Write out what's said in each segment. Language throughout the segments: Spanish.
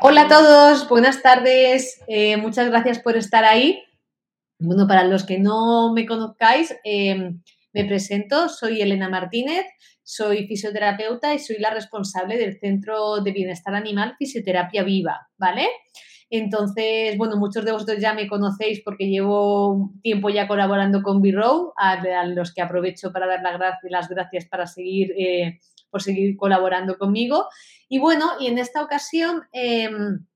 Hola a todos, buenas tardes, eh, muchas gracias por estar ahí. Bueno, para los que no me conozcáis, em, me presento, soy Elena Martínez, soy fisioterapeuta y soy la responsable del Centro de Bienestar Animal Fisioterapia Viva, ¿vale? Entonces, bueno, muchos de vosotros ya me conocéis porque llevo tiempo ya colaborando con B-Row, a, los que aprovecho para dar las gracias para seguir, eh, por seguir colaborando conmigo. Y bueno, y en esta ocasión em,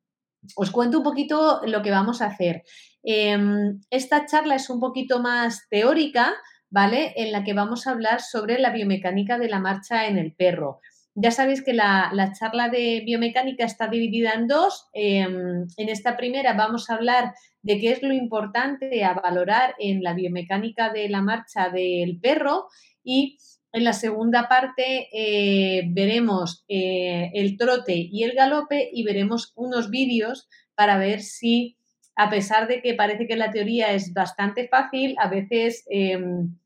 os cuento un poquito lo que vamos a hacer. Em, esta charla es un poquito más teórica, ¿vale? En la que vamos a hablar sobre la biomecánica de la marcha en el perro. Ya sabéis que la, charla de biomecánica está dividida en dos. Em, en esta primera vamos a hablar de qué es lo importante a valorar en la biomecánica de la marcha del perro y en la segunda parte eh, veremos eh, el trote y el galope y veremos unos vídeos para ver si, a pesar de que parece que la teoría es bastante fácil, a veces em,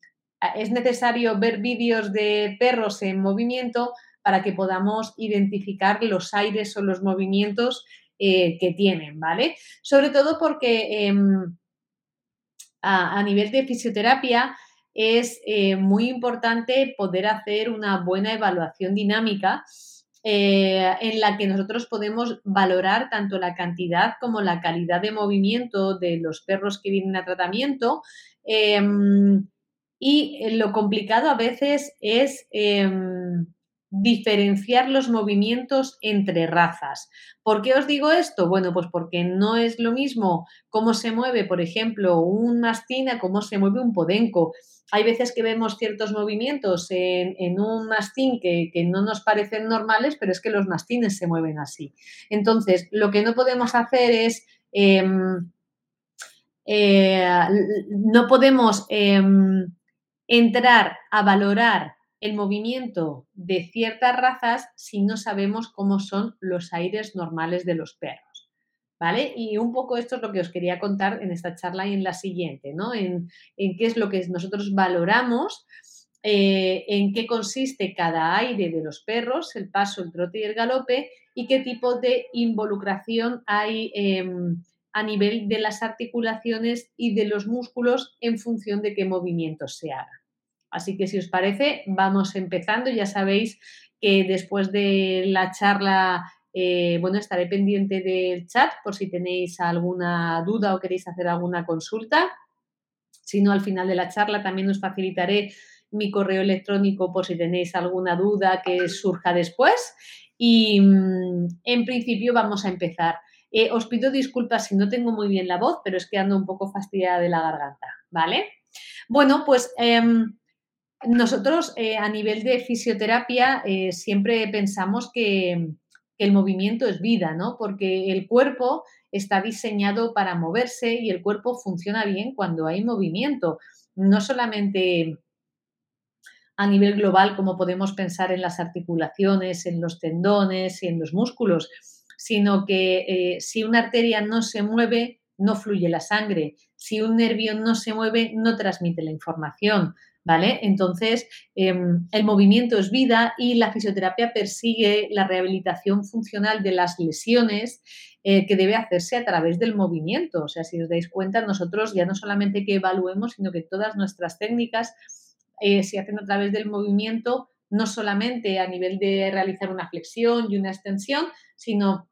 es necesario ver vídeos de perros en movimiento para que podamos identificar los aires o los movimientos eh, que tienen, ¿vale? Sobre todo porque em, a nivel de fisioterapia, es eh, muy importante poder hacer una buena evaluación dinámica eh, en la que nosotros podemos valorar tanto la cantidad como la calidad de movimiento de los perros que vienen a tratamiento. Em, y lo complicado a veces es em, diferenciar los movimientos entre razas. ¿Por qué os digo esto? Bueno, pues porque no es lo mismo cómo se mueve, por ejemplo, un mastín a cómo se mueve un podenco. Hay veces que vemos ciertos movimientos en, un mastín que, no nos parecen normales, pero es que los mastines se mueven así. Entonces, lo que no podemos hacer es... Em, eh, no podemos em, entrar a valorar el movimiento de ciertas razas si no sabemos cómo son los aires normales de los perros. ¿Vale? Y un poco esto es lo que os quería contar en esta charla y en la siguiente, ¿no? En, qué es lo que nosotros valoramos, eh, en qué consiste cada aire de los perros, el paso, el trote y el galope, y qué tipo de involucración hay em, a nivel de las articulaciones y de los músculos en función de qué movimientos se hagan. Así que si os parece, vamos empezando. Ya sabéis que después de la charla, eh, bueno, estaré pendiente del chat por si tenéis alguna duda o queréis hacer alguna consulta. Si no, al final de la charla también os facilitaré mi correo electrónico por si tenéis alguna duda que surja después. Y mm, en principio vamos a empezar. Eh, os pido disculpas si no tengo muy bien la voz, pero es que ando un poco fastidiada de la garganta, ¿vale? Bueno, pues em, nosotros eh, a nivel de fisioterapia eh, siempre pensamos que, el movimiento es vida, ¿no? Porque el cuerpo está diseñado para moverse y el cuerpo funciona bien cuando hay movimiento. No solamente a nivel global, como podemos pensar en las articulaciones, en los tendones y en los músculos, sino que eh, si una arteria no se mueve, no fluye la sangre. Si un nervio no se mueve, no transmite la información. ¿Vale? Entonces, em, el movimiento es vida y la fisioterapia persigue la rehabilitación funcional de las lesiones eh, que debe hacerse a través del movimiento. O sea, si os dais cuenta, nosotros ya no solamente que evaluemos, sino que todas nuestras técnicas eh, se hacen a través del movimiento, no solamente a nivel de realizar una flexión y una extensión, sino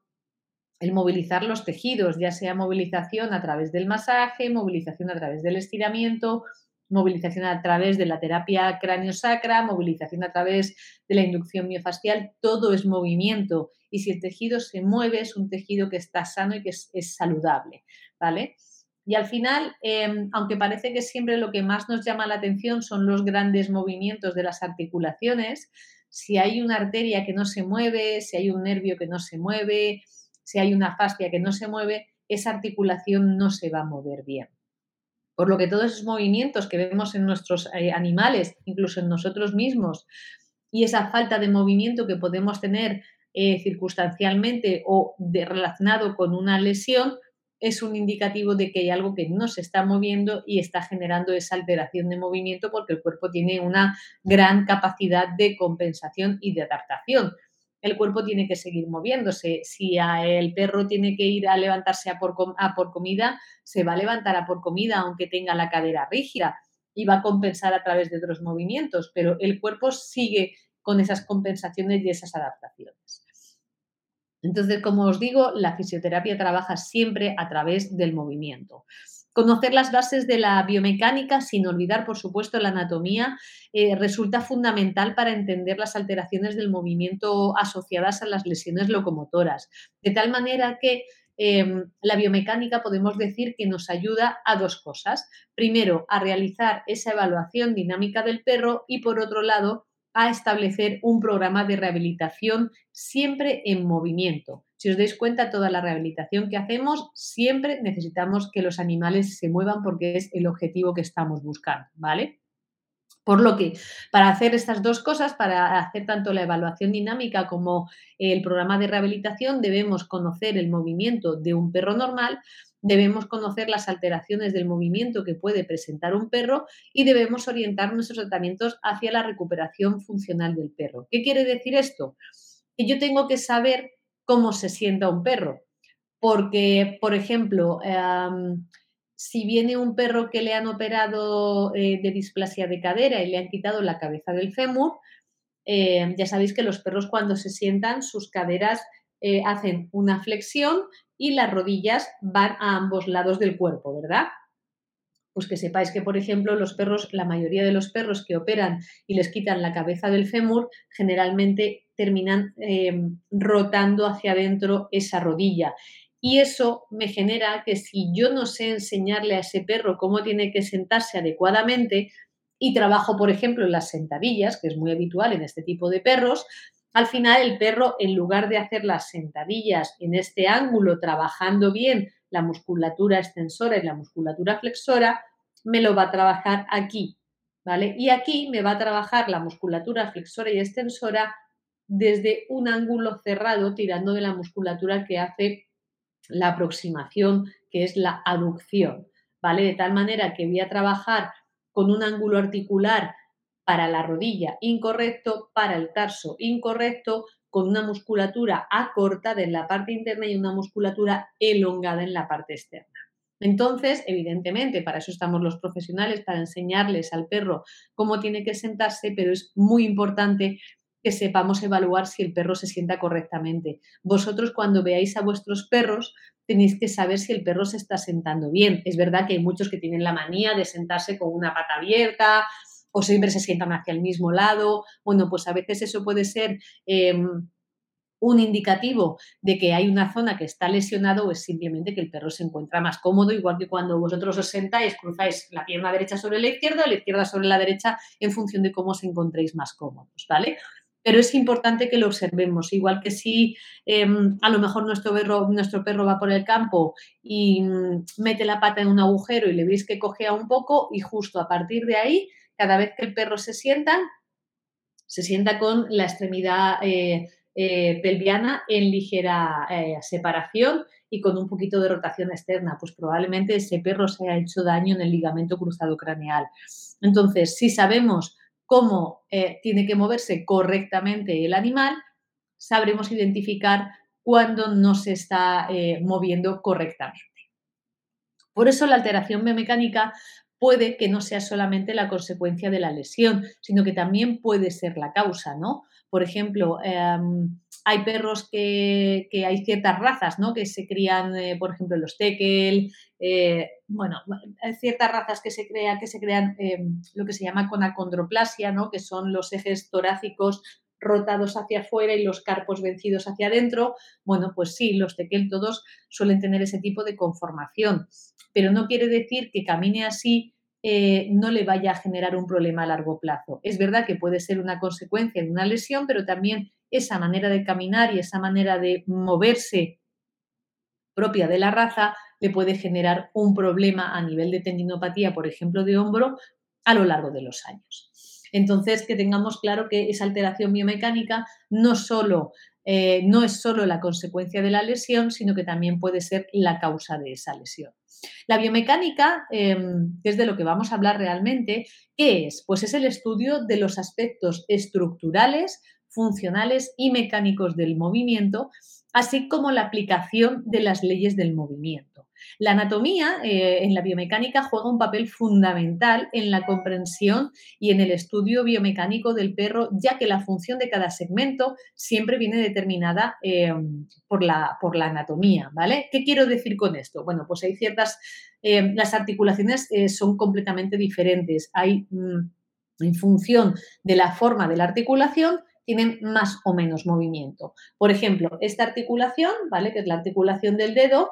el movilizar los tejidos, ya sea movilización a través del masaje, movilización a través del estiramiento, movilización a través de la terapia cráneo-sacra, movilización a través de la inducción miofascial, todo es movimiento y si el tejido se mueve es un tejido que está sano y que es, saludable, ¿vale? Y al final, em, aunque parece que siempre lo que más nos llama la atención son los grandes movimientos de las articulaciones, si hay una arteria que no se mueve, si hay un nervio que no se mueve, si hay una fascia que no se mueve, esa articulación no se va a mover bien. Por lo que todos esos movimientos que vemos en nuestros eh, animales, incluso en nosotros mismos, y esa falta de movimiento que podemos tener eh, circunstancialmente o relacionado con una lesión, es un indicativo de que hay algo que no se está moviendo y está generando esa alteración de movimiento porque el cuerpo tiene una gran capacidad de compensación y de adaptación. El cuerpo tiene que seguir moviéndose. Si el perro tiene que ir a levantarse a por, a por comida, se va a levantar a por comida aunque tenga la cadera rígida y va a compensar a través de otros movimientos, pero el cuerpo sigue con esas compensaciones y esas adaptaciones. Entonces, como os digo, la fisioterapia trabaja siempre a través del movimiento. Conocer las bases de la biomecánica, sin olvidar, por supuesto, la anatomía, eh, resulta fundamental para entender las alteraciones del movimiento asociadas a las lesiones locomotoras. De tal manera que em, la biomecánica podemos decir que nos ayuda a dos cosas. Primero, a realizar esa evaluación dinámica del perro y, por otro lado, a establecer un programa de rehabilitación siempre en movimiento. Si os dais cuenta, toda la rehabilitación que hacemos, siempre necesitamos que los animales se muevan porque es el objetivo que estamos buscando, ¿vale? Por lo que, para hacer estas dos cosas, para hacer tanto la evaluación dinámica como el programa de rehabilitación, debemos conocer el movimiento de un perro normal, debemos conocer las alteraciones del movimiento que puede presentar un perro y debemos orientar nuestros tratamientos hacia la recuperación funcional del perro. ¿Qué quiere decir esto? Que yo tengo que saber cómo se sienta un perro. Porque, por ejemplo, si viene un perro que le han operado eh, de displasia de cadera y le han quitado la cabeza del fémur, eh, ya sabéis que los perros cuando se sientan, sus caderas eh, hacen una flexión y las rodillas van a ambos lados del cuerpo, ¿verdad? Pues que sepáis que, por ejemplo, los perros, la mayoría de los perros que operan y les quitan la cabeza del fémur, generalmente terminan em, rotando hacia adentro esa rodilla. Y eso me genera que si yo no sé enseñarle a ese perro cómo tiene que sentarse adecuadamente y trabajo, por ejemplo, en las sentadillas, que es muy habitual en este tipo de perros, al final el perro, en lugar de hacer las sentadillas en este ángulo, trabajando bien la musculatura extensora y la musculatura flexora, me lo va a trabajar aquí, ¿vale? Y aquí me va a trabajar la musculatura flexora y extensora desde un ángulo cerrado, tirando de la musculatura que hace la aproximación, que es la aducción, ¿vale? De tal manera que voy a trabajar con un ángulo articular para la rodilla incorrecto, para el tarso incorrecto, con una musculatura acortada en la parte interna y una musculatura elongada en la parte externa. Entonces, evidentemente, para eso estamos los profesionales, para enseñarles al perro cómo tiene que sentarse, pero es muy importante que sepamos evaluar si el perro se sienta correctamente. Vosotros cuando veáis a vuestros perros tenéis que saber si el perro se está sentando bien. Es verdad que hay muchos que tienen la manía de sentarse con una pata abierta, o siempre se sientan hacia el mismo lado. Bueno, pues a veces eso puede ser em, un indicativo de que hay una zona que está lesionado o es simplemente que el perro se encuentra más cómodo, igual que cuando vosotros os sentáis, cruzáis la pierna derecha sobre la izquierda o la izquierda sobre la derecha en función de cómo os encontréis más cómodos, ¿vale? Pero es importante que lo observemos, igual que si em, a lo mejor nuestro perro, nuestro perro va por el campo y mm, mete la pata en un agujero y le veis que cojea un poco y justo a partir de ahí cada vez que el perro se sienta, se sienta con la extremidad eh, eh, pelviana en ligera eh, separación y con un poquito de rotación externa, pues probablemente ese perro se haya hecho daño en el ligamento cruzado craneal. Entonces, si sabemos cómo tiene que moverse correctamente el animal, sabremos identificar cuándo no se está moviendo correctamente. Por eso la alteración biomecánica puede que no sea solamente la consecuencia de la lesión, sino que también puede ser la causa, ¿no? Por ejemplo, em, hay perros que, hay ciertas razas, ¿no? Que se crían, eh, por ejemplo, los tekel, eh, bueno, hay ciertas razas que se, crea, que se crean em, lo que se llama conacondroplasia, ¿no? Que son los ejes torácicos rotados hacia afuera y los carpos vencidos hacia adentro. Bueno, pues sí, los tekel todos suelen tener ese tipo de conformación pero no quiere decir que camine así eh, no le vaya a generar un problema a largo plazo. Es verdad que puede ser una consecuencia de una lesión, pero también esa manera de caminar y esa manera de moverse propia de la raza le puede generar un problema a nivel de tendinopatía, por ejemplo, de hombro, a lo largo de los años. Entonces, que tengamos claro que esa alteración biomecánica no solo eh, no es solo la consecuencia de la lesión, sino que también puede ser la causa de esa lesión. La biomecánica, em, que es de lo que vamos a hablar realmente, ¿qué es? Pues es el estudio de los aspectos estructurales, funcionales y mecánicos del movimiento, así como la aplicación de las leyes del movimiento. La anatomía eh, en la biomecánica juega un papel fundamental en la comprensión y en el estudio biomecánico del perro, ya que la función de cada segmento siempre viene determinada eh, por, la, por, la, anatomía, ¿vale? ¿Qué quiero decir con esto? Bueno, pues hay ciertas, eh, las articulaciones son completamente diferentes. Hay, mm, en función de la forma de la articulación, tienen más o menos movimiento. Por ejemplo, esta articulación, ¿vale? Que es la articulación del dedo,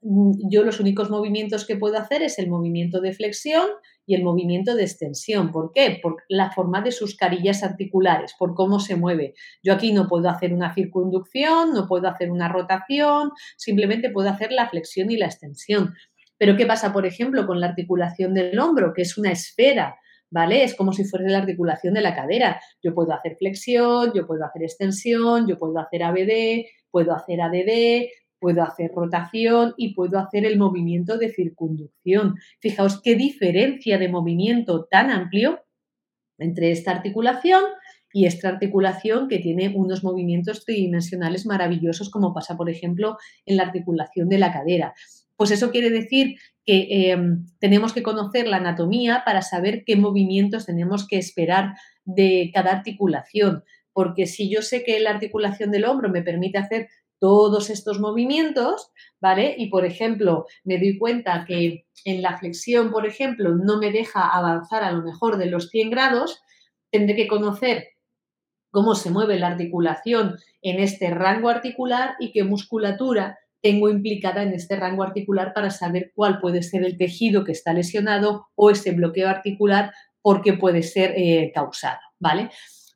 Mm, yo los únicos movimientos que puedo hacer es el movimiento de flexión y el movimiento de extensión. ¿Por qué? Por la forma de sus carillas articulares, por cómo se mueve. Yo aquí no puedo hacer una circunducción, no puedo hacer una rotación, simplemente puedo hacer la flexión y la extensión. Pero ¿qué pasa, por ejemplo, con la articulación del hombro, que es una esfera? ¿Vale? Es como si fuese la articulación de la cadera. Yo puedo hacer flexión, yo puedo hacer extensión, yo puedo hacer ABD, puedo hacer ADD, puedo hacer rotación y puedo hacer el movimiento de circunducción. Fijaos qué diferencia de movimiento tan amplio entre esta articulación y esta articulación que tiene unos movimientos tridimensionales maravillosos como pasa, por ejemplo, en la articulación de la cadera. Pues eso quiere decir que em, tenemos que conocer la anatomía para saber qué movimientos tenemos que esperar de cada articulación. Porque si yo sé que la articulación del hombro me permite hacer todos estos movimientos, ¿vale? Y, por ejemplo, me doy cuenta que en la flexión, por ejemplo, no me deja avanzar a lo mejor de los 100 grados, tendré que conocer cómo se mueve la articulación en este rango articular y qué musculatura tengo implicada en este rango articular para saber cuál puede ser el tejido que está lesionado o ese bloqueo articular porque puede ser eh, causado, ¿vale?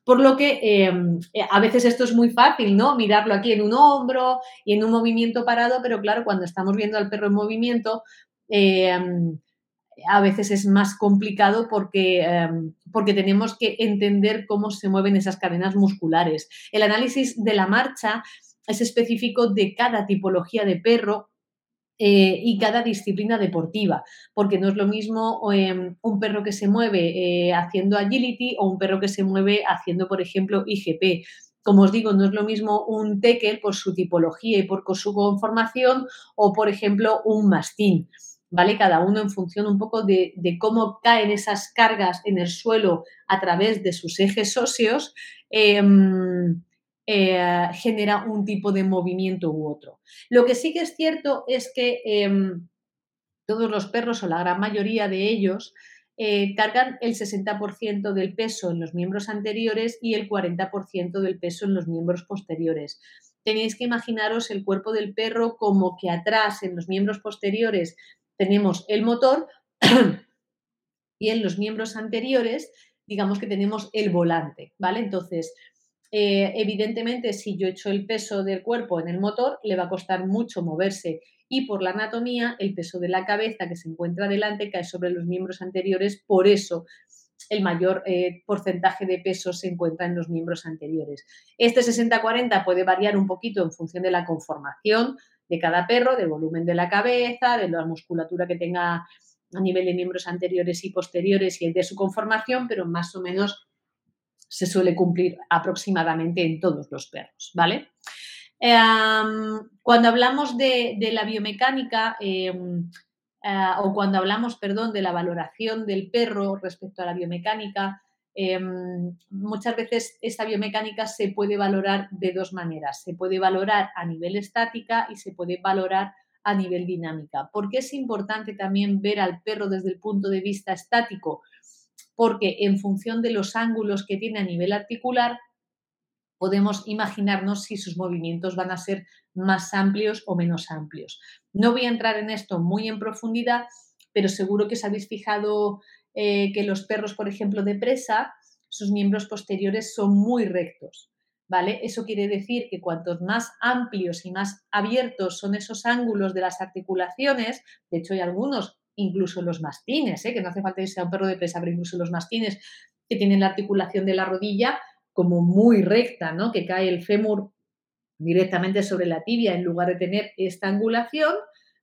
Por lo que em, eh, a veces esto es muy fácil, ¿no? Mirarlo aquí en un hombro y en un movimiento parado, pero claro, cuando estamos viendo al perro en movimiento, em, a veces es más complicado porque, em, porque tenemos que entender cómo se mueven esas cadenas musculares. El análisis de la marcha es específico de cada tipología de perro eh, y cada disciplina deportiva, porque no es lo mismo em, un perro que se mueve eh, haciendo agility o un perro que se mueve haciendo, por ejemplo, IGP. Como os digo, no es lo mismo un tekel por su tipología y por su conformación o, por ejemplo, un mastín. ¿Vale? Cada uno en función un poco de, de, cómo caen esas cargas en el suelo a través de sus ejes óseos, eh, genera un tipo de movimiento u otro. Lo que sí que es cierto es que em, todos los perros o la gran mayoría de ellos eh, cargan el 60% del peso en los miembros anteriores y el 40% del peso en los miembros posteriores. Tenéis que imaginaros el cuerpo del perro como que atrás en los miembros posteriores tenemos el motor y en los miembros anteriores digamos que tenemos el volante, ¿vale? Entonces, eh, evidentemente, si yo echo el peso del cuerpo en el motor, le va a costar mucho moverse. Y por la anatomía, el peso de la cabeza que se encuentra delante cae sobre los miembros anteriores, por eso el mayor eh, porcentaje de peso se encuentra en los miembros anteriores. Este 60-40 puede variar un poquito en función de la conformación de cada perro, del volumen de la cabeza, de la musculatura que tenga a nivel de miembros anteriores y posteriores y de su conformación, pero más o menos se suele cumplir aproximadamente en todos los perros, ¿vale? Em, cuando hablamos de, la biomecánica em, eh, o cuando hablamos, perdón, de la valoración del perro respecto a la biomecánica, em, muchas veces esta biomecánica se puede valorar de dos maneras. Se puede valorar a nivel estática y se puede valorar a nivel dinámica. ¿Por qué es importante también ver al perro desde el punto de vista estático? Porque en función de los ángulos que tiene a nivel articular, podemos imaginarnos si sus movimientos van a ser más amplios o menos amplios. No voy a entrar en esto muy en profundidad, pero seguro que os habéis fijado eh, que los perros, por ejemplo, de presa, sus miembros posteriores son muy rectos. ¿Vale? Eso quiere decir que cuantos más amplios y más abiertos son esos ángulos de las articulaciones, de hecho hay algunos incluso los mastines, ¿eh? que no hace falta que sea un perro de presa, pero incluso los mastines que tienen la articulación de la rodilla como muy recta, ¿no? que cae el fémur directamente sobre la tibia en lugar de tener esta angulación,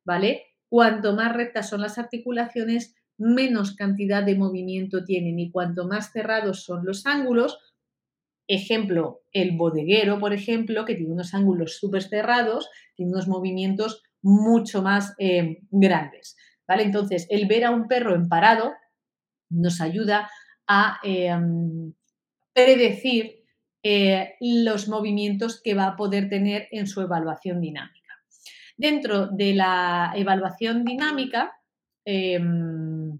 ¿vale? Cuanto más rectas son las articulaciones, menos cantidad de movimiento tienen y cuanto más cerrados son los ángulos, Ejemplo, el bodeguero, por ejemplo, que tiene unos ángulos súper cerrados, tiene unos movimientos mucho más eh, grandes. Entonces, el ver a un perro en parado nos ayuda a em, predecir eh, los movimientos que va a poder tener en su evaluación dinámica. Dentro de la evaluación dinámica, em,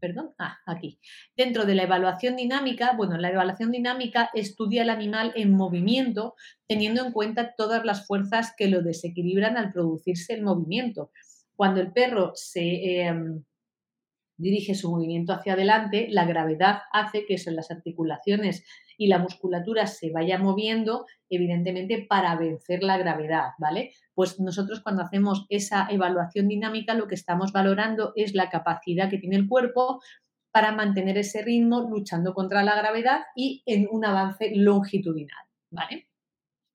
perdón, ah, aquí. Dentro de la evaluación dinámica, bueno, la evaluación dinámica estudia el animal en movimiento teniendo en cuenta todas las fuerzas que lo desequilibran al producirse el movimiento. Cuando el perro se em, dirige su movimiento hacia adelante, la gravedad hace que las articulaciones y la musculatura se vaya moviendo, evidentemente, para vencer la gravedad, ¿vale? Pues nosotros cuando hacemos esa evaluación dinámica, lo que estamos valorando es la capacidad que tiene el cuerpo para mantener ese ritmo luchando contra la gravedad y en un avance longitudinal, ¿vale?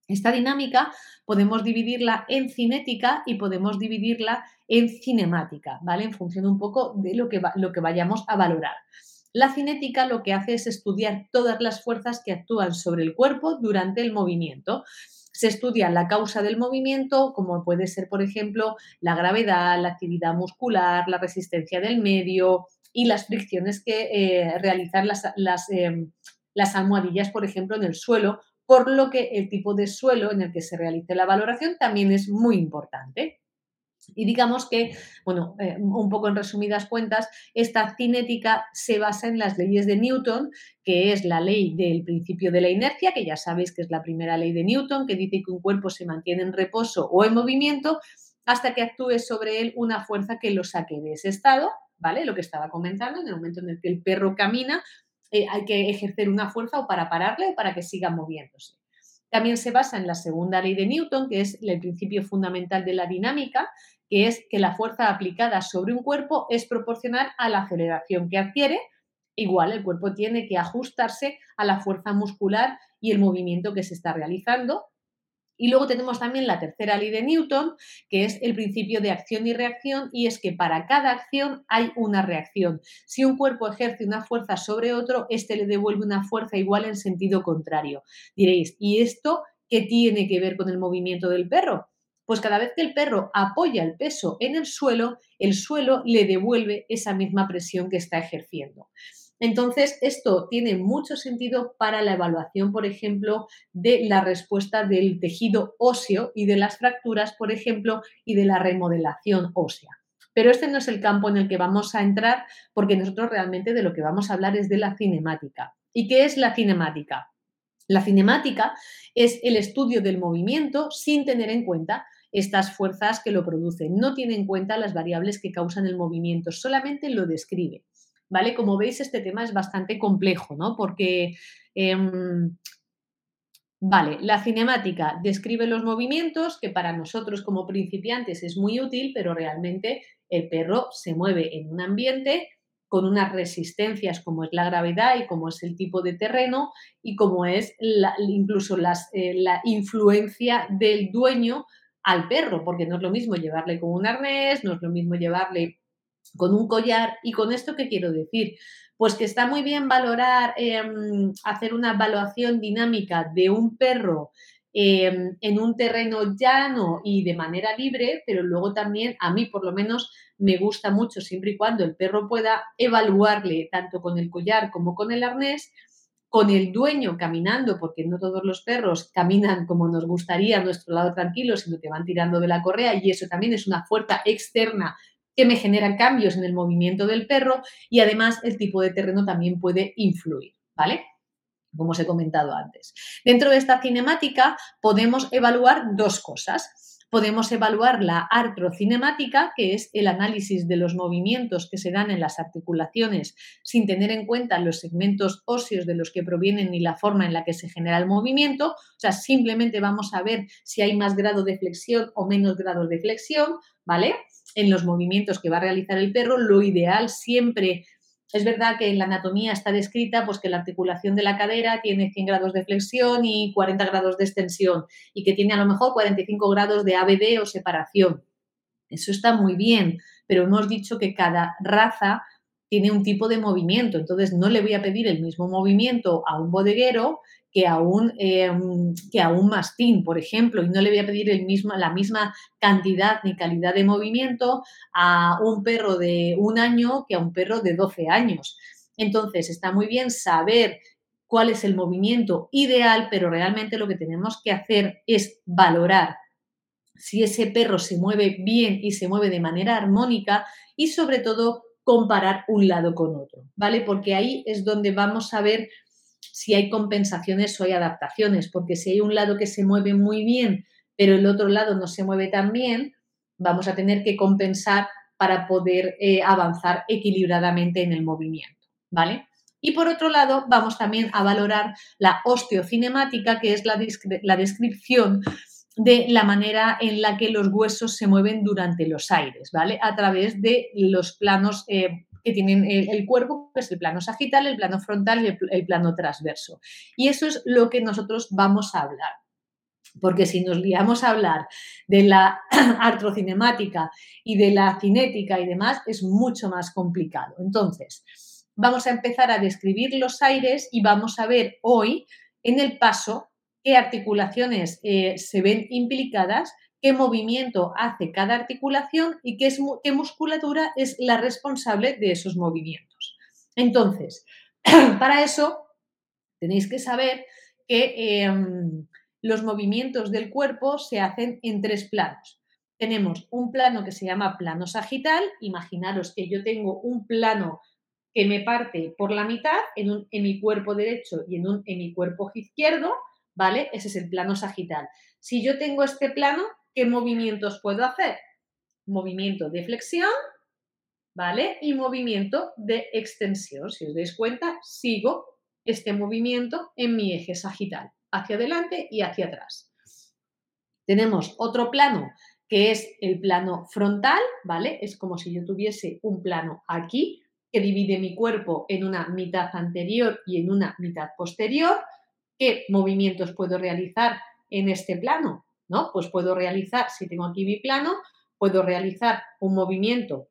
Esta dinámica podemos dividirla en cinética y podemos dividirla en cinemática, ¿vale? En función un poco de lo que, lo que vayamos a valorar. La cinética lo que hace es estudiar todas las fuerzas que actúan sobre el cuerpo durante el movimiento. Se estudia la causa del movimiento, como puede ser, por ejemplo, la gravedad, la actividad muscular, la resistencia del medio y las fricciones que eh, realizan las, las, em, las almohadillas, por ejemplo, en el suelo por lo que el tipo de suelo en el que se realice la valoración también es muy importante. Y digamos que, bueno, eh, un poco en resumidas cuentas, esta cinética se basa en las leyes de Newton, que es la ley del principio de la inercia, que ya sabéis que es la primera ley de Newton, que dice que un cuerpo se mantiene en reposo o en movimiento hasta que actúe sobre él una fuerza que lo saque de ese estado, ¿vale? Lo que estaba comentando, en el momento en el que el perro camina, eh, hay que ejercer una fuerza o para pararle o para que siga moviéndose. También se basa en la segunda ley de Newton, que es el principio fundamental de la dinámica, que es que la fuerza aplicada sobre un cuerpo es proporcional a la aceleración que adquiere. Igual, el cuerpo tiene que ajustarse a la fuerza muscular y el movimiento que se está realizando y luego tenemos también la tercera ley de Newton, que es el principio de acción y reacción, y es que para cada acción hay una reacción. Si un cuerpo ejerce una fuerza sobre otro, este le devuelve una fuerza igual en sentido contrario. Diréis, ¿y esto qué tiene que ver con el movimiento del perro? Pues cada vez que el perro apoya el peso en el suelo, el suelo le devuelve esa misma presión que está ejerciendo. Entonces, esto tiene mucho sentido para la evaluación, por ejemplo, de la respuesta del tejido óseo y de las fracturas, por ejemplo, y de la remodelación ósea. Pero este no es el campo en el que vamos a entrar porque nosotros realmente de lo que vamos a hablar es de la cinemática. ¿Y qué es la cinemática? La cinemática es el estudio del movimiento sin tener en cuenta estas fuerzas que lo producen. No tiene en cuenta las variables que causan el movimiento, solamente lo describe. ¿Vale? Como veis, este tema es bastante complejo, ¿no? Porque, em, vale, la cinemática describe los movimientos, que para nosotros como principiantes es muy útil, pero realmente el perro se mueve en un ambiente con unas resistencias como es la gravedad y como es el tipo de terreno y como es incluso eh, la influencia del dueño al perro, porque no es lo mismo llevarle con un arnés, no es lo mismo llevarle con un collar. ¿Y con esto qué quiero decir? Pues que está muy bien valorar, em, hacer una evaluación dinámica de un perro em, en un terreno llano y de manera libre, pero luego también a mí por lo menos me gusta mucho siempre y cuando el perro pueda evaluarle tanto con el collar como con el arnés, con el dueño caminando, porque no todos los perros caminan como nos gustaría a nuestro lado tranquilo, sino que van tirando de la correa y eso también es una fuerza externa que me generan cambios en el movimiento del perro y además el tipo de terreno también puede influir, ¿vale? Como os he comentado antes. Dentro de esta cinemática podemos evaluar dos cosas. Podemos evaluar la artrocinemática, que es el análisis de los movimientos que se dan en las articulaciones sin tener en cuenta los segmentos óseos de los que provienen ni la forma en la que se genera el movimiento. O sea, simplemente vamos a ver si hay más grado de flexión o menos grado de flexión, ¿vale? En los movimientos que va a realizar el perro, lo ideal siempre es verdad que en la anatomía está descrita pues, que la articulación de la cadera tiene 100 grados de flexión y 40 grados de extensión y que tiene a lo mejor 45 grados de ABD o separación. Eso está muy bien, pero hemos dicho que cada raza tiene un tipo de movimiento. Entonces, no le voy a pedir el mismo movimiento a un bodeguero que a un, em, que a mastín, por ejemplo, y no le voy a pedir el mismo, la misma cantidad ni calidad de movimiento a un perro de un año que a un perro de 12 años. Entonces, está muy bien saber cuál es el movimiento ideal, pero realmente lo que tenemos que hacer es valorar si ese perro se mueve bien y se mueve de manera armónica y sobre todo comparar un lado con otro, ¿vale? Porque ahí es donde vamos a ver si hay compensaciones o hay adaptaciones, porque si hay un lado que se mueve muy bien, pero el otro lado no se mueve tan bien, vamos a tener que compensar para poder eh, avanzar equilibradamente en el movimiento, ¿vale? Y por otro lado, vamos también a valorar la osteocinemática, que es la, la descripción de la manera en la que los huesos se mueven durante los aires, ¿vale? A través de los planos eh, que tienen el, cuerpo, que es el plano sagital, el plano frontal y el, plano transverso. Y eso es lo que nosotros vamos a hablar. Porque si nos liamos a hablar de la artrocinemática y de la cinética y demás, es mucho más complicado. Entonces, vamos a empezar a describir los aires y vamos a ver hoy en el paso qué articulaciones eh, se ven implicadas, qué movimiento hace cada articulación y qué, musculatura es la responsable de esos movimientos. Entonces, para eso tenéis que saber que em, los movimientos del cuerpo se hacen en tres planos. Tenemos un plano que se llama plano sagital. Imaginaros que yo tengo un plano que me parte por la mitad en un cuerpo derecho y en un cuerpo izquierdo ¿vale? Ese es el plano sagital. Si yo tengo este plano, ¿qué movimientos puedo hacer? Movimiento de flexión, ¿vale? Y movimiento de extensión. Si os dais cuenta, sigo este movimiento en mi eje sagital, hacia adelante y hacia atrás. Tenemos otro plano que es el plano frontal, ¿vale? Es como si yo tuviese un plano aquí que divide mi cuerpo en una mitad anterior y en una mitad posterior. ¿Qué movimientos puedo realizar en este plano? ¿No? Pues puedo realizar, si tengo aquí mi plano, puedo realizar un movimiento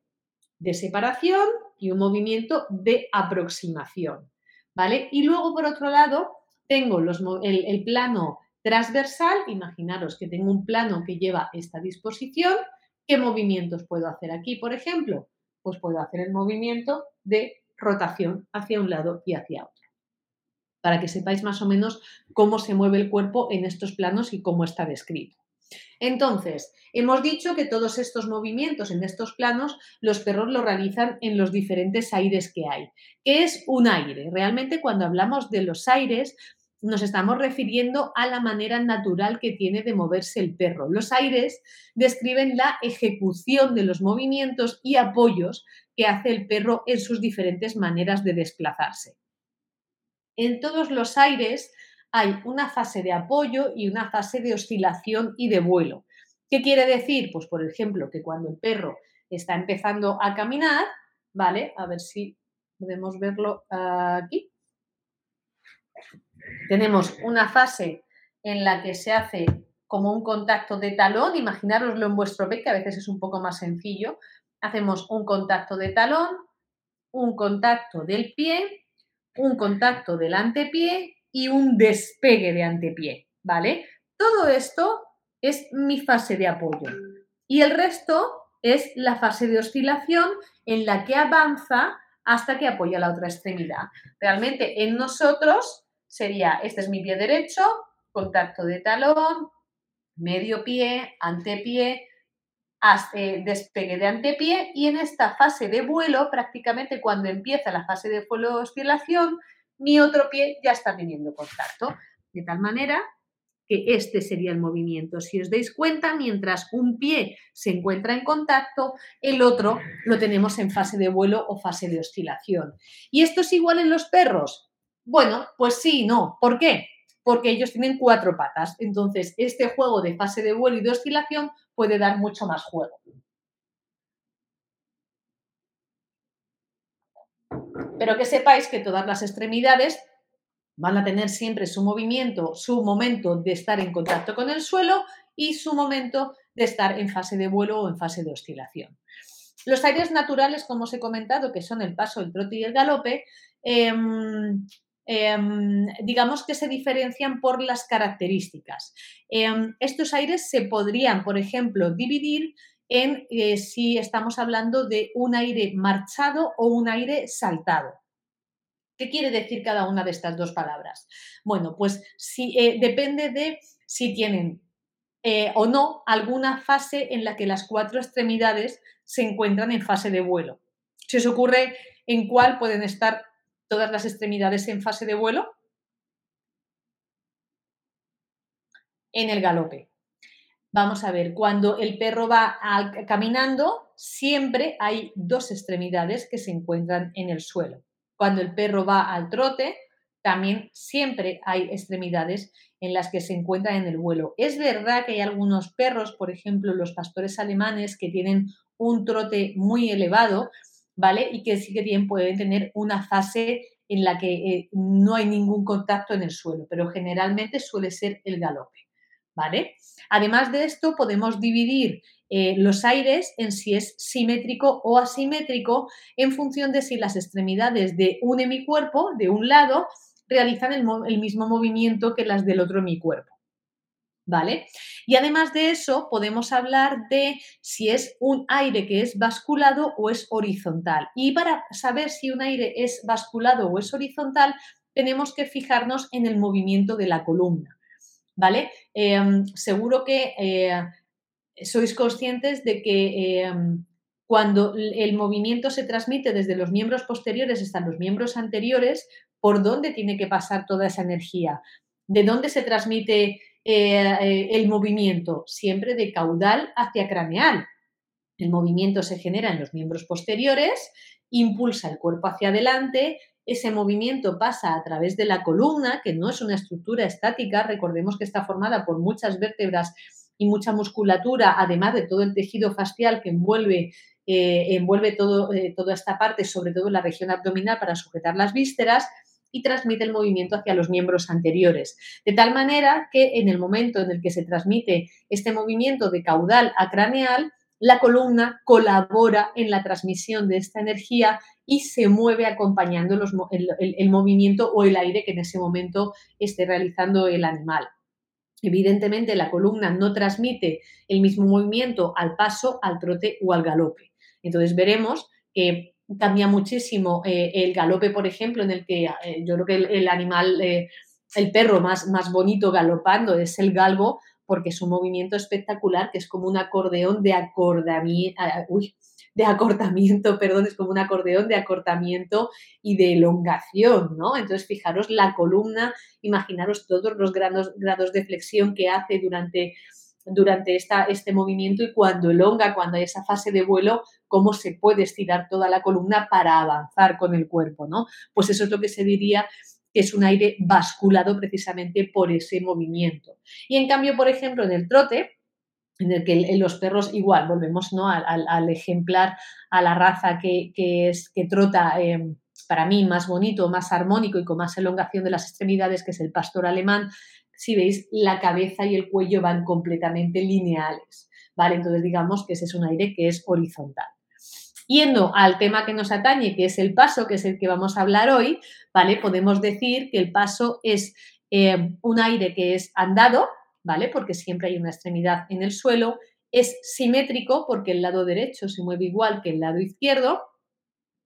de separación y un movimiento de aproximación. ¿Vale? Y luego, por otro lado, tengo el, el plano transversal. Imaginaros que tengo un plano que lleva esta disposición. ¿Qué movimientos puedo hacer aquí, por ejemplo? Pues puedo hacer el movimiento de rotación hacia un lado y hacia otro para que sepáis más o menos cómo se mueve el cuerpo en estos planos y cómo está descrito. Entonces, hemos dicho que todos estos movimientos en estos planos los perros los realizan en los diferentes aires que hay. ¿Qué es un aire? Realmente cuando hablamos de los aires nos estamos refiriendo a la manera natural que tiene de moverse el perro. Los aires describen la ejecución de los movimientos y apoyos que hace el perro en sus diferentes maneras de desplazarse en todos los aires hay una fase de apoyo y una fase de oscilación y de vuelo. ¿Qué quiere decir? Pues, por ejemplo, que cuando el perro está empezando a caminar, ¿vale? A ver si podemos verlo aquí. Tenemos una fase en la que se hace como un contacto de talón, imaginároslo en vuestro pie, que a veces es un poco más sencillo. Hacemos un contacto de talón, un contacto del pie un contacto del antepié y un despegue de antepié, ¿vale? Todo esto es mi fase de apoyo. Y el resto es la fase de oscilación en la que avanza hasta que apoya la otra extremidad. Realmente en nosotros sería, este es mi pie derecho, contacto de talón, medio pie, antepié, despegue de antepié y en esta fase de vuelo, prácticamente cuando empieza la fase de vuelo oscilación, mi otro pie ya está teniendo contacto. De tal manera que este sería el movimiento. Si os dais cuenta, mientras un pie se encuentra en contacto, el otro lo tenemos en fase de vuelo o fase de oscilación. ¿Y esto es igual en los perros? Bueno, pues sí y no. ¿Por qué? Porque ellos tienen cuatro patas. Entonces, este juego de fase de vuelo y de oscilación puede dar mucho más juego. Pero que sepáis que todas las extremidades van a tener siempre su movimiento, su momento de estar en contacto con el suelo y su momento de estar en fase de vuelo o en fase de oscilación. Los aires naturales, como os he comentado, que son el paso, el trote y el galope, em, em, digamos que se diferencian por las características. Em, estos aires se podrían, por ejemplo, dividir en eh, si estamos hablando de un aire marchado o un aire saltado. ¿Qué quiere decir cada una de estas dos palabras? Bueno, pues eh, depende de si tienen eh, o no alguna fase en la que las cuatro extremidades se encuentran en fase de vuelo. ¿Se os ocurre en cuál pueden estar todas las extremidades en fase de vuelo? En el galope. Vamos a ver, cuando el perro va caminando, siempre hay dos extremidades que se encuentran en el suelo. Cuando el perro va al trote, también siempre hay extremidades en las que se encuentran en el vuelo. Es verdad que hay algunos perros, por ejemplo, los pastores alemanes, que tienen un trote muy elevado, ¿vale? Y que sí que pueden tener una fase en la que eh, no hay ningún contacto en el suelo, pero generalmente suele ser el galope, ¿vale? Además de esto, podemos dividir eh, los aires en si es simétrico o asimétrico en función de si las extremidades de un hemicuerpo, de un lado, realizan el, el mismo movimiento que las del otro hemicuerpo. ¿Vale? Y además de eso, podemos hablar de si es un aire que es basculado o es horizontal. Y para saber si un aire es basculado o es horizontal, tenemos que fijarnos en el movimiento de la columna. ¿Vale? Em, seguro que eh, sois conscientes de que em, cuando el movimiento se transmite desde los miembros posteriores hasta los miembros anteriores, ¿por dónde tiene que pasar toda esa energía? ¿De dónde se transmite eh, eh, el movimiento? Siempre de caudal hacia craneal. El movimiento se genera en los miembros posteriores, impulsa el cuerpo hacia adelante, ese movimiento pasa a través de la columna, que no es una estructura estática, recordemos que está formada por muchas vértebras y mucha musculatura, además de todo el tejido facial que envuelve, eh, envuelve todo, toda esta parte, sobre todo la región abdominal para sujetar las vísceras y transmite el movimiento hacia los miembros anteriores. De tal manera que en el momento en el que se transmite este movimiento de caudal a craneal, la columna colabora en la transmisión de esta energía y se mueve acompañando el movimiento o el aire que en ese momento esté realizando el animal. Evidentemente, la columna no transmite el mismo movimiento al paso, al trote o al galope. Entonces, veremos que cambia muchísimo eh, el galope, por ejemplo, en el que eh, yo creo que el, animal, eh, el perro más, más bonito galopando es el galgo, porque es un movimiento espectacular, que es como un acordeón de acordamiento, de acortamiento, perdón, es como un acordeón de acortamiento y de elongación, ¿no? Entonces, fijaros la columna, imaginaros todos los grados, grados de flexión que hace durante, durante esta, este movimiento y cuando elonga, cuando hay esa fase de vuelo, cómo se puede estirar toda la columna para avanzar con el cuerpo, ¿no? Pues eso es lo que se diría que es un aire basculado precisamente por ese movimiento. Y en cambio, por ejemplo, en el trote, en el que los perros igual, volvemos ¿no? al, ejemplar, a la raza que, es, que trota em, para mí más bonito, más armónico y con más elongación de las extremidades, que es el pastor alemán, si veis, la cabeza y el cuello van completamente lineales, ¿vale? Entonces digamos que ese es un aire que es horizontal. Yendo al tema que nos atañe, que es el paso, que es el que vamos a hablar hoy, ¿vale? Podemos decir que el paso es em, un aire que es andado, ¿vale? Porque siempre hay una extremidad en el suelo. Es simétrico porque el lado derecho se mueve igual que el lado izquierdo.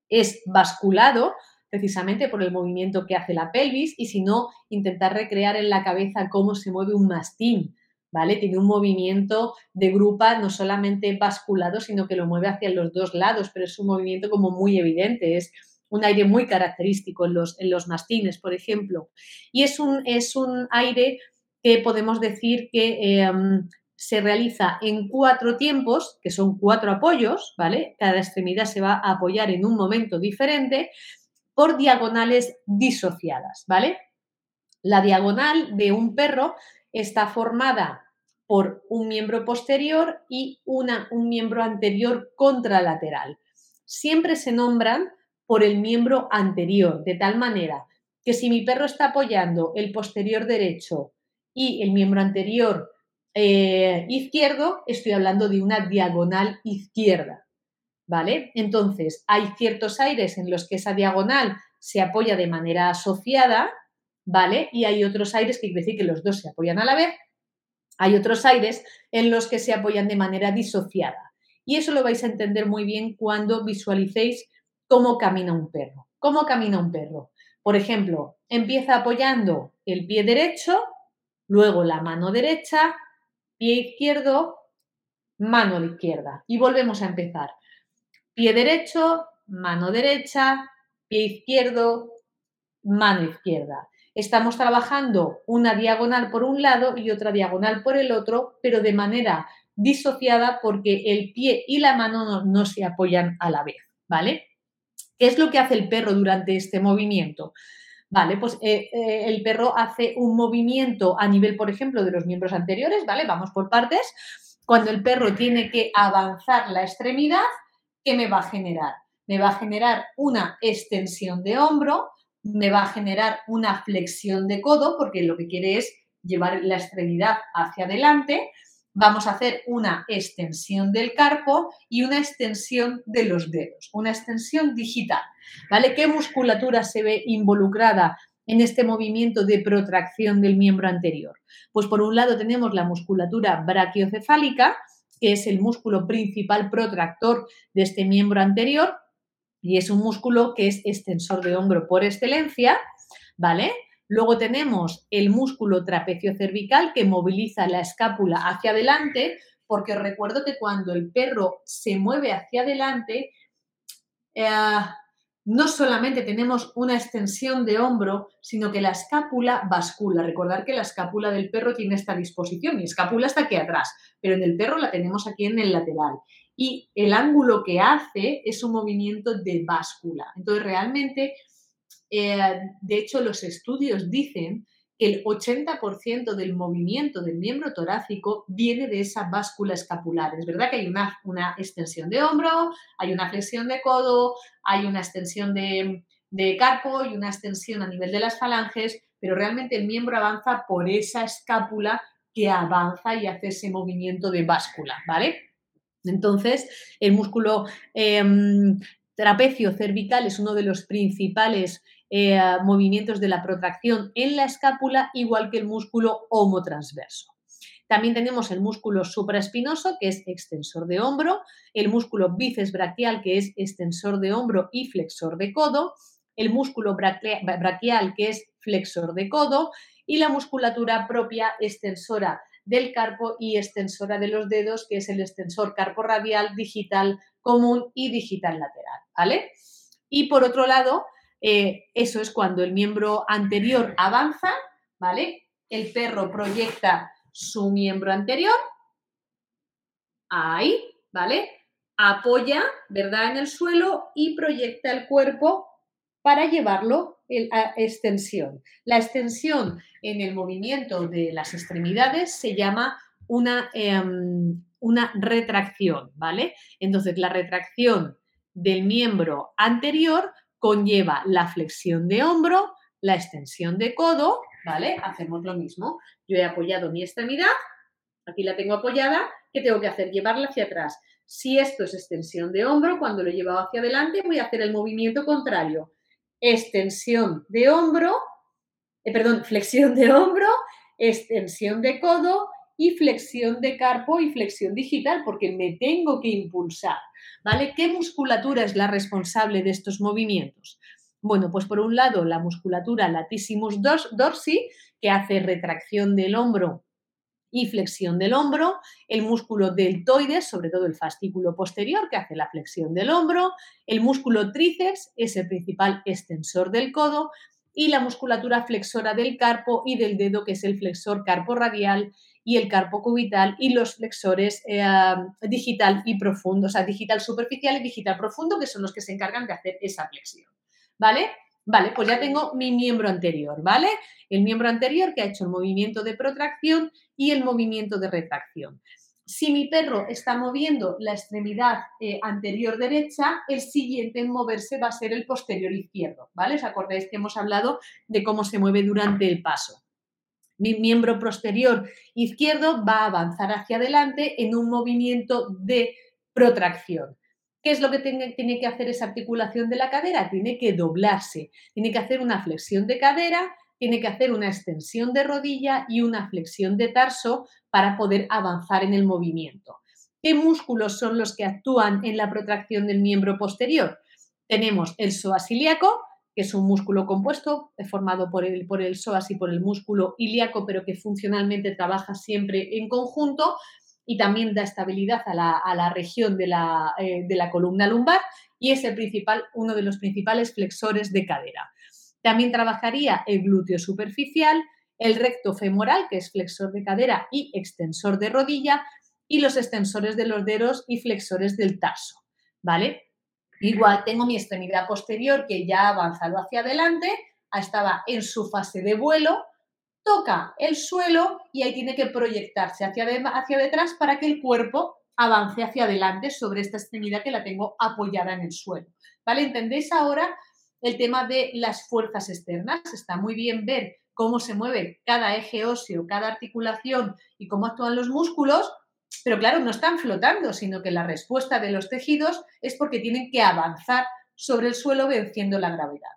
Es basculado precisamente por el movimiento que hace la pelvis y si no, intentar recrear en la cabeza cómo se mueve un mastín, ¿vale? Tiene un movimiento de grupa no solamente basculado, sino que lo mueve hacia los dos lados, pero es un movimiento como muy evidente, es un aire muy característico en los, en los mastines, por ejemplo. Y es un, es un aire que podemos decir que em, se realiza en cuatro tiempos, que son cuatro apoyos, ¿vale? Cada extremidad se va a apoyar en un momento diferente por diagonales disociadas, ¿vale? La diagonal de un perro está formada por un miembro posterior y una, un miembro anterior contralateral. Siempre se nombran por el miembro anterior, de tal manera que si mi perro está apoyando el posterior derecho y el miembro anterior eh, izquierdo, estoy hablando de una diagonal izquierda. ¿Vale? Entonces, hay ciertos aires en los que esa diagonal se apoya de manera asociada, ¿vale? Y hay otros aires que quiere decir que los dos se apoyan a la vez. Hay otros aires en los que se apoyan de manera disociada. Y eso lo vais a entender muy bien cuando visualicéis cómo camina un perro. ¿Cómo camina un perro? Por ejemplo, empieza apoyando el pie derecho, luego la mano derecha, pie izquierdo, mano izquierda. Y volvemos a empezar. Pie derecho, mano derecha, pie izquierdo, mano izquierda. Estamos trabajando una diagonal por un lado y otra diagonal por el otro, pero de manera disociada porque el pie y la mano no, se apoyan a la vez, ¿vale? ¿Qué es lo que hace el perro durante este movimiento? Vale, pues eh, eh, el perro hace un movimiento a nivel, por ejemplo, de los miembros anteriores, ¿vale? Vamos por partes. Cuando el perro tiene que avanzar la extremidad, ¿qué me va a generar? Me va a generar una extensión de hombro, me va a generar una flexión de codo, porque lo que quiere es llevar la extremidad hacia adelante. Vamos a hacer una extensión del carpo y una extensión de los dedos, una extensión digital. ¿Vale? ¿Qué musculatura se ve involucrada en este movimiento de protracción del miembro anterior? Pues por un lado tenemos la musculatura brachiocefálica, que es el músculo principal protractor de este miembro anterior, y es un músculo que es extensor de hombro por excelencia, ¿vale? Luego tenemos el músculo trapecio cervical que moviliza la escápula hacia adelante, porque os recuerdo que cuando el perro se mueve hacia adelante, eh, no solamente tenemos una extensión de hombro, sino que la escápula bascula. Recordar que la escápula del perro tiene esta disposición, mi escápula está aquí atrás, pero en el perro la tenemos aquí en el lateral y el ángulo que hace es un movimiento de báscula. Entonces, realmente, eh, de hecho, los estudios dicen el 80% del movimiento del miembro torácico viene de esa báscula escapular. Es verdad que hay una, una extensión de hombro, hay una flexión de codo, hay una extensión de, de carpo y una extensión a nivel de las falanges, pero realmente el miembro avanza por esa escápula que avanza y hace ese movimiento de báscula, ¿vale? Entonces, el músculo em, trapecio cervical es uno de los principales eh, movimientos de la protracción en la escápula, igual que el músculo homotransverso. También tenemos el músculo supraespinoso, que es extensor de hombro, el músculo bíceps braquial, que es extensor de hombro y flexor de codo, el músculo braquial, que es flexor de codo, y la musculatura propia extensora del carpo y extensora de los dedos, que es el extensor carpo radial, digital común y digital lateral, ¿vale? Y por otro lado, eh, eso es cuando el miembro anterior avanza, ¿vale? El perro proyecta su miembro anterior, ahí, ¿vale? Apoya, ¿verdad?, en el suelo y proyecta el cuerpo para llevarlo a extensión. La extensión en el movimiento de las extremidades se llama una, em, una retracción, ¿vale? Entonces, la retracción del miembro anterior conlleva la flexión de hombro, la extensión de codo, ¿vale? Hacemos lo mismo. Yo he apoyado mi extremidad, aquí la tengo apoyada, ¿qué tengo que hacer? Llevarla hacia atrás. Si esto es extensión de hombro, cuando lo he llevado hacia adelante, voy a hacer el movimiento contrario extensión de hombro, eh, perdón, flexión de hombro, extensión de codo y flexión de carpo y flexión digital, porque me tengo que impulsar. ¿Vale? ¿Qué musculatura es la responsable de estos movimientos? Bueno, pues por un lado la musculatura latissimus dorsi, que hace retracción del hombro y flexión del hombro, el músculo deltoides, sobre todo el fascículo posterior que hace la flexión del hombro, el músculo tríceps es el principal extensor del codo y la musculatura flexora del carpo y del dedo que es el flexor carpo radial y el carpo cubital y los flexores eh, digital y profundo, o sea, digital superficial y digital profundo que son los que se encargan de hacer esa flexión. ¿Vale? Vale, pues ya tengo mi miembro anterior, ¿vale? El miembro anterior que ha hecho el movimiento de protracción y el movimiento de retracción. Si mi perro está moviendo la extremidad eh, anterior derecha, el siguiente en moverse va a ser el posterior izquierdo, ¿vale? ¿Os acordáis que hemos hablado de cómo se mueve durante el paso? Mi miembro posterior izquierdo va a avanzar hacia adelante en un movimiento de protracción. ¿Qué es lo que tiene, tiene, que hacer esa articulación de la cadera? Tiene que doblarse, tiene que hacer una flexión de cadera, tiene que hacer una extensión de rodilla y una flexión de tarso para poder avanzar en el movimiento. ¿Qué músculos son los que actúan en la protracción del miembro posterior? Tenemos el psoas ilíaco, que es un músculo compuesto eh, formado por el, por el psoas y por el músculo ilíaco, pero que funcionalmente trabaja siempre en conjunto y también da estabilidad a la, región de la, eh, de la, columna lumbar y es el principal, uno de los principales flexores de cadera. También trabajaría el glúteo superficial, el recto femoral, que es flexor de cadera y extensor de rodilla, y los extensores de los dedos y flexores del tarso, ¿vale? Igual tengo mi extremidad posterior que ya ha avanzado hacia adelante, estaba en su fase de vuelo, toca el suelo y ahí tiene que proyectarse hacia, hacia detrás para que el cuerpo avance hacia adelante sobre esta extremidad que la tengo apoyada en el suelo. ¿Vale? ¿Entendéis ahora el tema de las fuerzas externas? Está muy bien ver cómo se mueve cada eje óseo, cada articulación y cómo actúan los músculos, pero claro, no están flotando, sino que la respuesta de los tejidos es porque tienen que avanzar sobre el suelo venciendo la gravedad.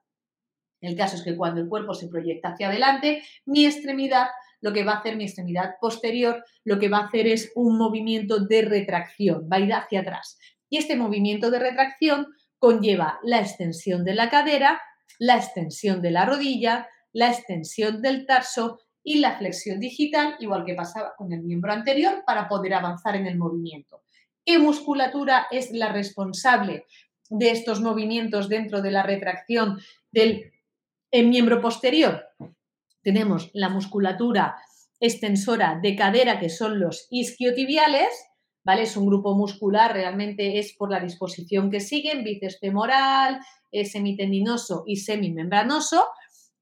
El caso es que cuando el cuerpo se proyecta hacia adelante, mi extremidad, lo que va a hacer mi extremidad posterior, lo que va a hacer es un movimiento de retracción, va a ir hacia atrás. Y este movimiento de retracción conlleva la extensión de la cadera, la extensión de la rodilla, la extensión del tarso y la flexión digital, igual que pasaba con el miembro anterior, para poder avanzar en el movimiento. ¿Qué musculatura es la responsable de estos movimientos dentro de la retracción del miembro posterior? Tenemos la musculatura extensora de cadera, que son los isquiotibiales, ¿vale? Es un grupo muscular, realmente es por la disposición que siguen, bíceps femoral, semitendinoso y semimembranoso.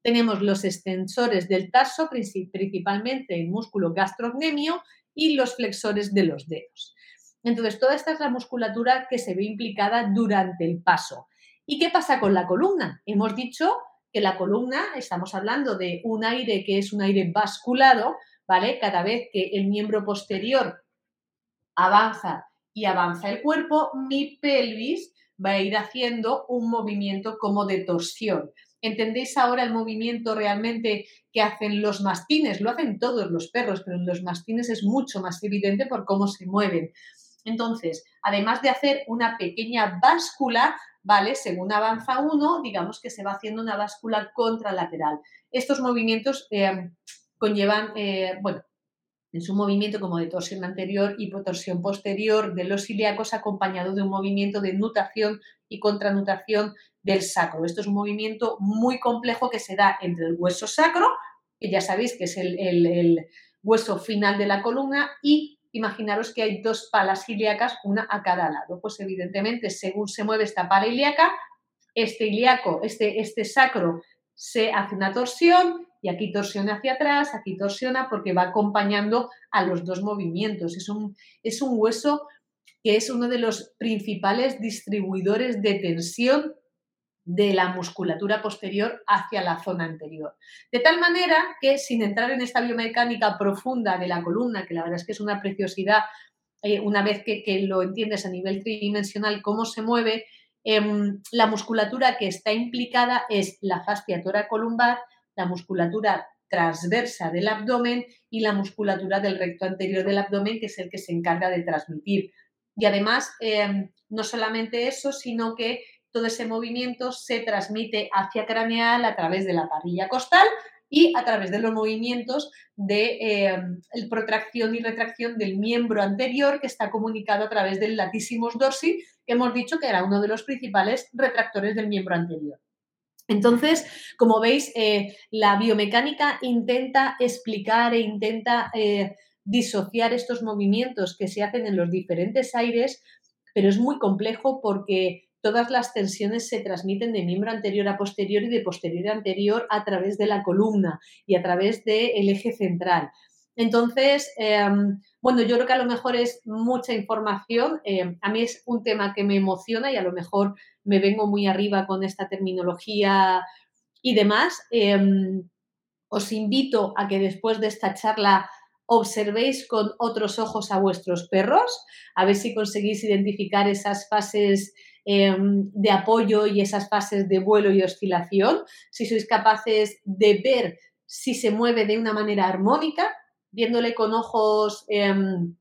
Tenemos los extensores del tarso, principalmente el músculo gastrocnemio, y los flexores de los dedos. Entonces, toda esta es la musculatura que se ve implicada durante el paso. ¿Y qué pasa con la columna? Hemos dicho que la columna, estamos hablando de un aire que es un aire basculado, ¿vale? Cada vez que el miembro posterior avanza y avanza el cuerpo, mi pelvis va a ir haciendo un movimiento como de torsión. ¿Entendéis ahora el movimiento realmente que hacen los mastines? Lo hacen todos los perros, pero en los mastines es mucho más evidente por cómo se mueven. Entonces, además de hacer una pequeña báscula, ¿vale? Según avanza uno, digamos que se va haciendo una báscula contralateral. Estos movimientos eh, conllevan, eh, bueno, en su movimiento como de torsión anterior y torsión posterior de los ilíacos acompañado de un movimiento de nutación y contranutación del sacro. Esto es un movimiento muy complejo que se da entre el hueso sacro, que ya sabéis que es el, hueso final de la columna, y imaginaros que hay dos palas ilíacas, una a cada lado. Pues evidentemente, según se mueve esta pala ilíaca, este ilíaco, este, este sacro, se hace una torsión y aquí torsiona hacia atrás, aquí torsiona porque va acompañando a los dos movimientos. Es un, es un hueso que es uno de los principales distribuidores de tensión de la musculatura posterior hacia la zona anterior. De tal manera que sin entrar en esta biomecánica profunda de la columna, que la verdad es que es una preciosidad, eh, una vez que, lo entiendes a nivel tridimensional, cómo se mueve, em, la musculatura que está implicada es la fascia toracolumbar, la musculatura transversa del abdomen y la musculatura del recto anterior del abdomen, que es el que se encarga de transmitir. Y además, em, no solamente eso, sino que todo ese movimiento se transmite hacia craneal a través de la parrilla costal y a través de los movimientos de eh, protracción y retracción del miembro anterior que está comunicado a través del latissimus dorsi, que hemos dicho que era uno de los principales retractores del miembro anterior. Entonces, como veis, eh, la biomecánica intenta explicar e intenta eh, disociar estos movimientos que se hacen en los diferentes aires, pero es muy complejo porque todas las tensiones se transmiten de miembro anterior a posterior y de posterior a anterior a través de la columna y a través del eje central. Entonces, em, bueno, yo creo que a lo mejor es mucha información. Em, a mí es un tema que me emociona y a lo mejor me vengo muy arriba con esta terminología y demás. Em, os invito a que después de esta charla observéis con otros ojos a vuestros perros, a ver si conseguís identificar esas fases em, de apoyo y esas fases de vuelo y oscilación, si sois capaces de ver si se mueve de una manera armónica, viéndole con ojos, em,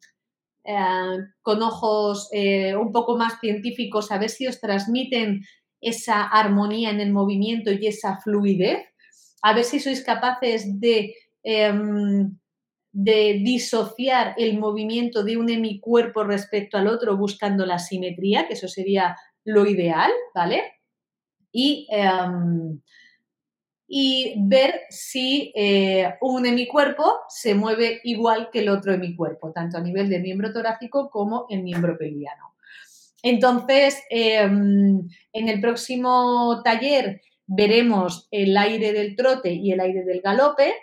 eh, con ojos eh, un poco más científicos, a ver si os transmiten esa armonía en el movimiento y esa fluidez, a ver si sois capaces de em, de disociar el movimiento de un hemicuerpo respecto al otro buscando la simetría, que eso sería lo ideal, ¿vale? Y, em, y ver si eh, un hemicuerpo se mueve igual que el otro hemicuerpo, tanto a nivel del miembro torácico como el miembro pelviano. Entonces, em, en el próximo taller veremos el aire del trote y el aire del galope,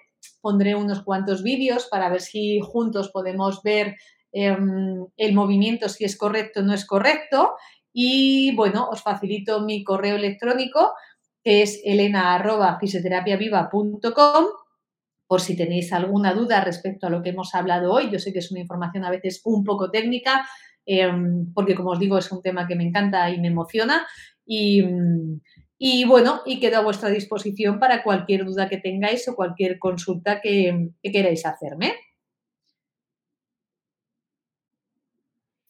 pondré unos cuantos vídeos para ver si juntos podemos ver em, el movimiento, si es correcto o no es correcto. Y bueno, os facilito mi correo electrónico, es elena.fisioterapiaviva.com, por si tenéis alguna duda respecto a lo que hemos hablado hoy. Yo sé que es una información a veces un poco técnica, em, porque como os digo, es un tema que me encanta y me emociona. Y, y bueno, y quedo a vuestra disposición para cualquier duda que tengáis o cualquier consulta que, queráis hacerme.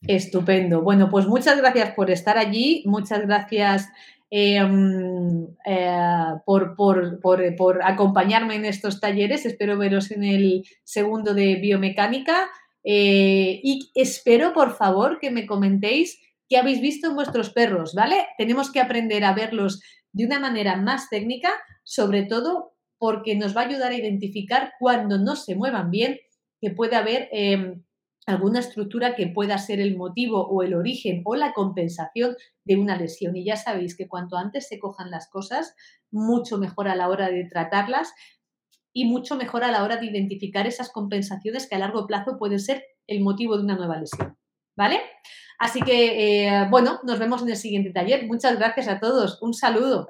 Estupendo. Bueno, pues muchas gracias por estar allí, muchas gracias em, eh, por, por, acompañarme en estos talleres. Espero veros en el segundo de biomecánica eh, y espero, por favor, que me comentéis qué habéis visto en vuestros perros, ¿vale? Tenemos que aprender a verlos de una manera más técnica, sobre todo porque nos va a ayudar a identificar cuando no se muevan bien, que puede haber em, alguna estructura que pueda ser el motivo o el origen o la compensación de una lesión. Y ya sabéis que cuanto antes se cojan las cosas, mucho mejor a la hora de tratarlas y mucho mejor a la hora de identificar esas compensaciones que a largo plazo pueden ser el motivo de una nueva lesión. ¿Vale? Así que, eh, bueno, nos vemos en el siguiente taller. Muchas gracias a todos. Un saludo.